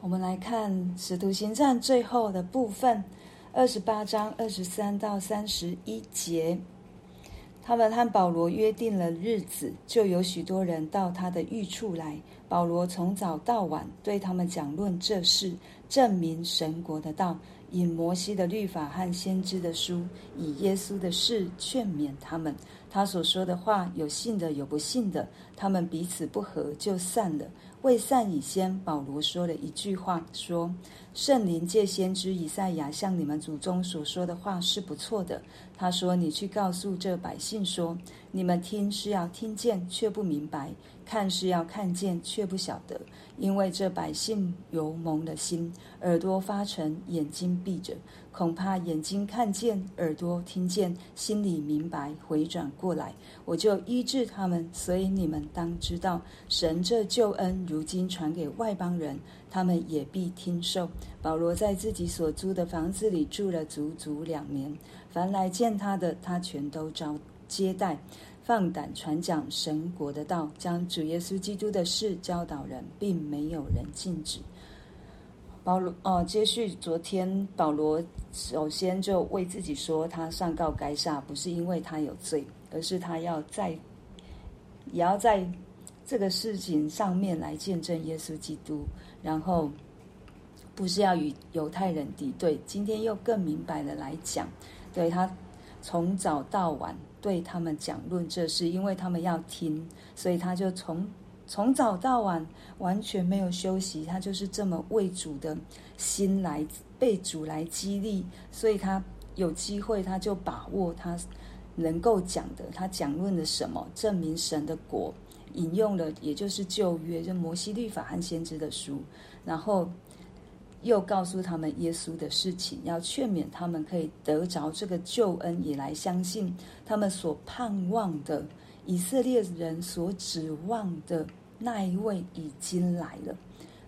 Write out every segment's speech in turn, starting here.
我们来看《使徒行传》最后的部分，二十八章二十三到三十一节。他们和保罗约定了日子，就有许多人到他的寓处来。保罗从早到晚对他们讲论这事，证明神国的道，引摩西的律法和先知的书，以耶稣的事劝勉他们。他所说的话，有信的，有不信的。他们彼此不和，就散了。为善以先，保罗说了一句话，说：“圣灵借先知以赛亚向你们祖宗所说的话是不错的。”他说：“你去告诉这百姓说，你们听是要听见，却不明白。”看是要看见，却不晓得，因为这百姓有蒙了心，耳朵发沉，眼睛闭着，恐怕眼睛看见，耳朵听见，心里明白，回转过来，我就医治他们。所以你们当知道，神这救恩如今传给外邦人，他们也必听受。保罗在自己所租的房子里住了足足两年，凡来见他的，他全都招接待。放胆传讲神国的道，将主耶稣基督的事教导人，并没有人禁止。保罗哦，接续昨天，保罗首先就为自己说，他上告该撒，不是因为他有罪，而是他要在，也要在这个事情上面来见证耶稣基督，然后不是要与犹太人敌对。今天又更明白的来讲，对他从早到晚。对他们讲论这事，因为他们要听，所以他就从从早到晚完全没有休息。他就是这么为主的心来被主来激励，所以他有机会他就把握他能够讲的。他讲论了什么？证明神的国，引用了也就是旧约，就摩西律法和先知的书，然后。又告诉他们耶稣的事情，要劝勉他们可以得着这个救恩，也来相信他们所盼望的以色列人所指望的那一位已经来了。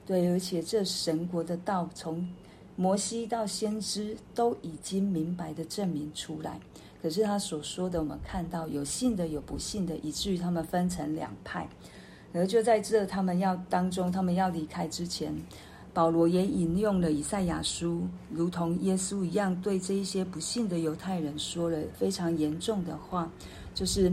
对，而且这神国的道，从摩西到先知都已经明白的证明出来。可是他所说的，我们看到有信的，有不信的，以至于他们分成两派。而就在这他们要当中，他们要离开之前。保罗也引用了以赛亚书，如同耶稣一样，对这一些不信的犹太人说了非常严重的话，就是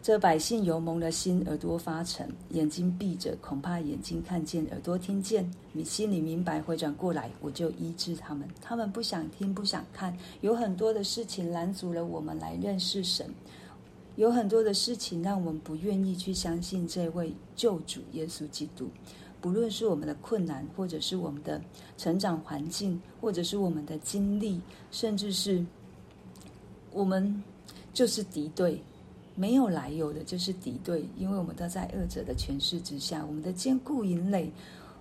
这百姓油蒙了心，耳朵发沉，眼睛闭着，恐怕眼睛看见，耳朵听见，你心里明白，回转过来，我就医治他们。他们不想听，不想看，有很多的事情拦阻了我们来认识神，有很多的事情让我们不愿意去相信这位救主耶稣基督。不论是我们的困难，或者是我们的成长环境，或者是我们的经历，甚至是我们就是敌对，没有来由的，就是敌对，因为我们都在恶者的权势之下，我们的坚固营垒，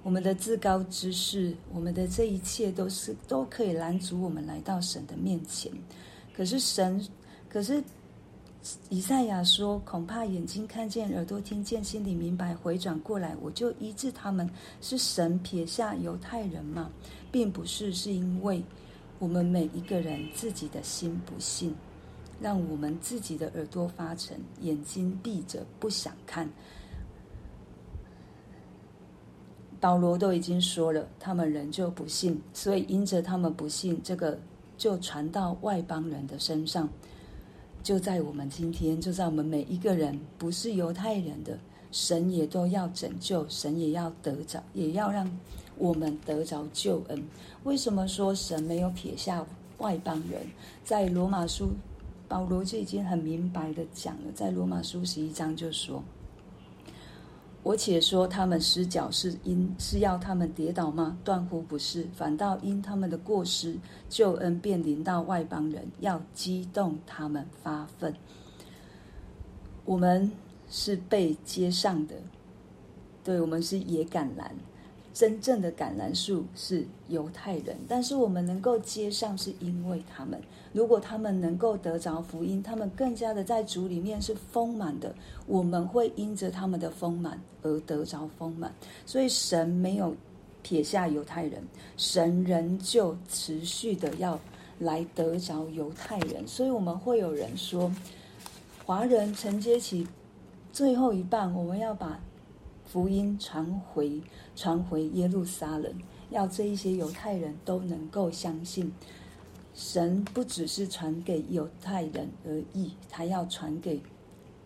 我们的至高之事，我们的这一切都是都可以拦阻我们来到神的面前。可是神，可是。以赛亚说：“恐怕眼睛看见，耳朵听见，心里明白，回转过来，我就医治他们。是神撇下犹太人吗？并不是，是因为我们每一个人自己的心不信，让我们自己的耳朵发沉，眼睛闭着，不想看。保罗都已经说了，他们仍旧不信，所以因着他们不信，这个就传到外邦人的身上。”就在我们今天，就在我们每一个人不是犹太人的，神也都要拯救，神也要得着，也要让我们得着救恩。为什么说神没有撇下外邦人？在罗马书，保罗就已经很明白的讲了，在罗马书十一章就说。我且说他们失脚是因是要他们跌倒吗？断乎不是，反倒因他们的过失，救恩便临到外邦人，要激动他们发愤。我们是被接上的，对，我们是野橄榄。真正的橄榄树是犹太人，但是我们能够接上，是因为他们。如果他们能够得着福音，他们更加的在主里面是丰满的。我们会因着他们的丰满而得着丰满。所以神没有撇下犹太人，神仍旧持续的要来得着犹太人。所以我们会有人说，华人承接起最后一棒，我们要把。福音传回传回耶路撒冷，要这一些犹太人都能够相信，神不只是传给犹太人而已，他要传给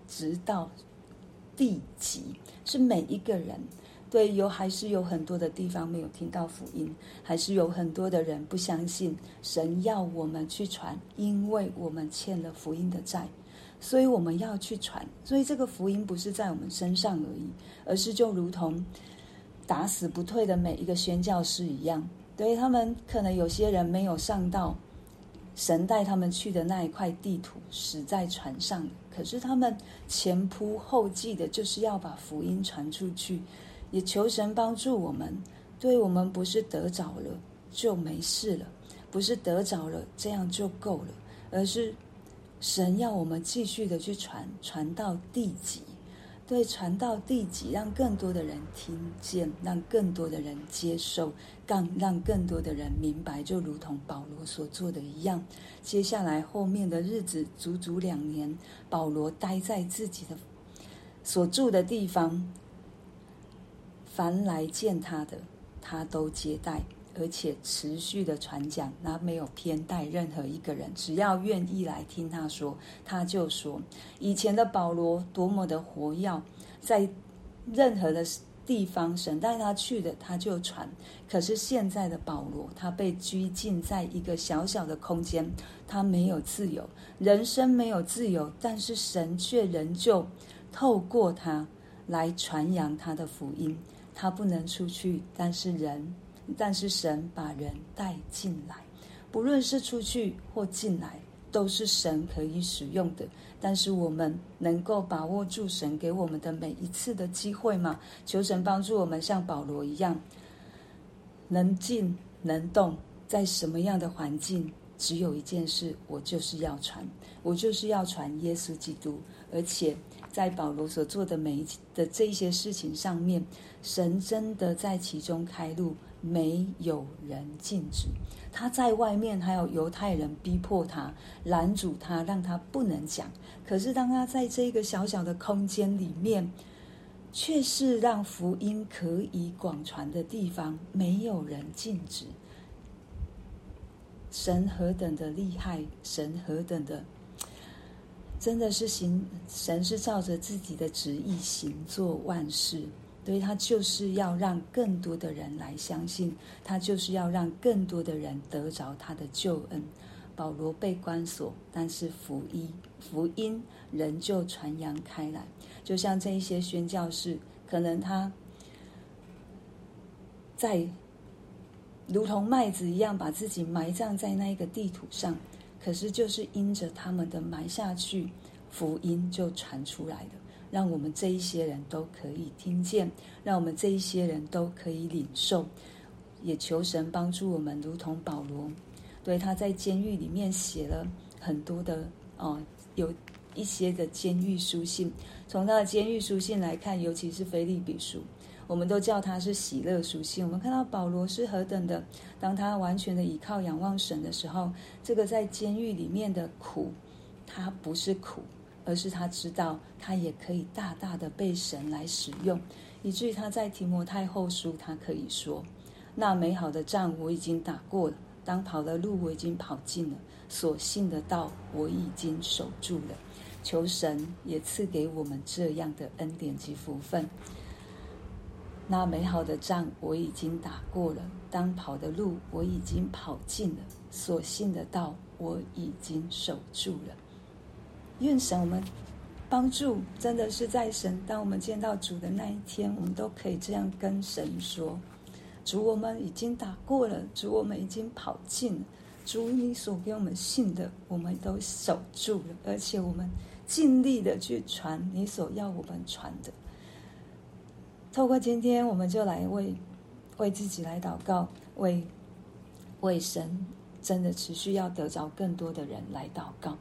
直到地极，是每一个人。对，有还是有很多的地方没有听到福音，还是有很多的人不相信神要我们去传，因为我们欠了福音的债，所以我们要去传。所以这个福音不是在我们身上而已，而是就如同打死不退的每一个宣教士一样。对，他们可能有些人没有上到神带他们去的那一块地图，死在船上，可是他们前仆后继的，就是要把福音传出去。也求神帮助我们，对我们不是得着了就没事了，不是得着了这样就够了，而是神要我们继续的去传，传到地极，对，传到地极，让更多的人听见，让更多的人接受，让让更多的人明白，就如同保罗所做的一样。接下来后面的日子，足足两年，保罗待在自己的所住的地方。凡来见他的，他都接待，而且持续的传讲，他没有偏待任何一个人，只要愿意来听他说，他就说。以前的保罗多么的活跃，在任何的地方，神带他去的，他就传。可是现在的保罗，他被拘禁在一个小小的空间，他没有自由，人生没有自由，但是神却仍旧透过他来传扬他的福音。他不能出去，但是人，但是神把人带进来，不论是出去或进来，都是神可以使用的。但是我们能够把握住神给我们的每一次的机会吗？求神帮助我们，像保罗一样，能静能动，在什么样的环境，只有一件事，我就是要传，我就是要传耶稣基督，而且。在保罗所做的每一的这些事情上面，神真的在其中开路，没有人禁止。他在外面还有犹太人逼迫他、拦阻他，让他不能讲。可是当他在这个小小的空间里面，却是让福音可以广传的地方，没有人禁止。神何等的厉害，神何等的。真的是行，神是照着自己的旨意行做万事，所以他就是要让更多的人来相信，他就是要让更多的人得着他的救恩。保罗被关锁，但是福音福音仍旧传扬开来，就像这一些宣教士，可能他在如同麦子一样，把自己埋葬在那一个地土上。可是，就是因着他们的埋下去，福音就传出来了，让我们这一些人都可以听见，让我们这一些人都可以领受。也求神帮助我们，如同保罗，对他在监狱里面写了很多的哦，有一些的监狱书信。从他的监狱书信来看，尤其是腓立比书。我们都叫他是喜乐属性。我们看到保罗是何等的，当他完全的倚靠仰望神的时候，这个在监狱里面的苦，他不是苦，而是他知道他也可以大大的被神来使用，以至于他在提摩太后书，他可以说：“那美好的仗我已经打过了，当跑的路我已经跑尽了，所信的道我已经守住了。”求神也赐给我们这样的恩典及福分。那美好的仗我已经打过了，当跑的路我已经跑尽了，所信的道我已经守住了。愿神我们帮助，真的是在神。当我们见到主的那一天，我们都可以这样跟神说：主，我们已经打过了，主，我们已经跑尽了，主，你所给我们信的，我们都守住了，而且我们尽力的去传你所要我们传的。透过今天，我们就来为为自己来祷告，为为神真的持续要得着更多的人来祷告。